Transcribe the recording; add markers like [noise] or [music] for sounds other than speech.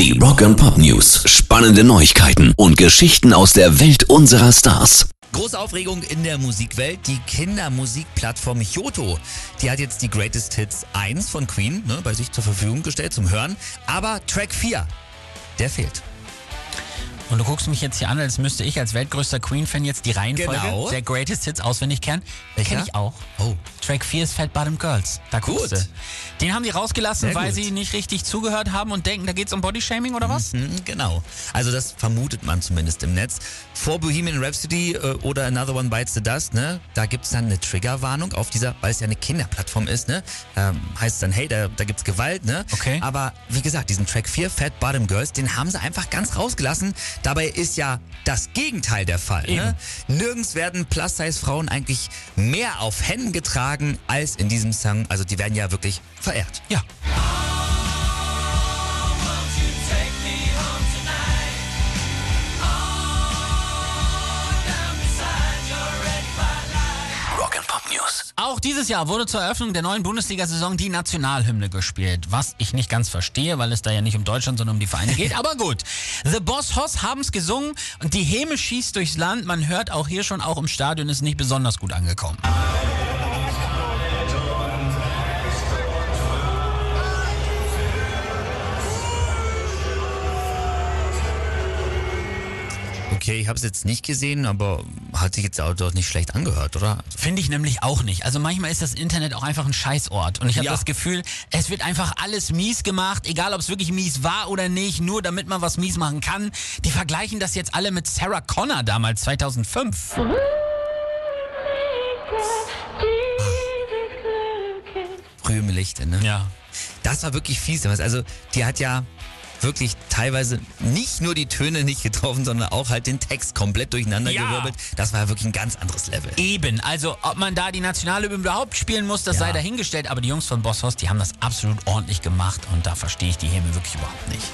Die Rock and Pop News. Spannende Neuigkeiten und Geschichten aus der Welt unserer Stars. Große Aufregung in der Musikwelt. Die Kindermusikplattform Kyoto, die hat jetzt die Greatest Hits 1 von Queen ne, bei sich zur Verfügung gestellt zum Hören. Aber Track 4, der fehlt. Und du guckst mich jetzt hier an, als müsste ich als weltgrößter Queen-Fan jetzt die Reihenfolge Genau. der Greatest Hits auswendig kennen. Welcher? Kenn ich auch. Oh. Track 4 ist Fat Bottom Girls. Da guckst Gut. du. Den haben die rausgelassen, Sehr weil gut. sie nicht richtig zugehört haben und denken, da geht's um Bodyshaming oder was? Hm, genau. Also das vermutet man zumindest im Netz. Vor Bohemian Rhapsody äh, oder Another One Bites the Dust, ne, da gibt es dann eine Triggerwarnung auf dieser, weil es ja eine Kinderplattform ist, ne, ähm, heißt dann, hey, da, da gibt's Gewalt, ne. Okay. Aber wie gesagt, diesen Track 4, Fat Bottom Girls, den haben sie einfach ganz rausgelassen. Dabei ist ja das Gegenteil der Fall. Ne? Nirgends werden Plus-Size-Frauen eigentlich mehr auf Händen getragen als in diesem Song. Also die werden ja wirklich verehrt. Ja. News. Auch dieses Jahr wurde zur Eröffnung der neuen Bundesliga-Saison die Nationalhymne gespielt. Was ich nicht ganz verstehe, weil es da ja nicht um Deutschland, sondern um die Vereine geht. [laughs] Aber gut. The Boss Hoss haben es gesungen und die Häme schießt durchs Land. Man hört auch hier schon, auch im Stadion ist nicht besonders gut angekommen. Okay, ich habe es jetzt nicht gesehen, aber hat sich jetzt auch doch nicht schlecht angehört, oder? Finde ich nämlich auch nicht. Also manchmal ist das Internet auch einfach ein Scheißort. Und ich habe Ja. das Gefühl, es wird einfach alles mies gemacht, egal ob es wirklich mies war oder nicht, nur damit man was mies machen kann. Die vergleichen das jetzt alle mit Sarah Connor damals 2005. Früh im Lichte, ne? Ja. Das war wirklich fies. damals. Also, die hat ja wirklich teilweise nicht nur die Töne nicht getroffen, sondern auch halt den Text komplett durcheinander Ja. gewirbelt. Das war wirklich ein ganz anderes Level. Eben, also ob man da die Nationalhymne überhaupt spielen muss, das Ja. sei dahingestellt. Aber die Jungs von Boss Hoss, die haben das absolut ordentlich gemacht und da verstehe ich die Häme wirklich überhaupt nicht.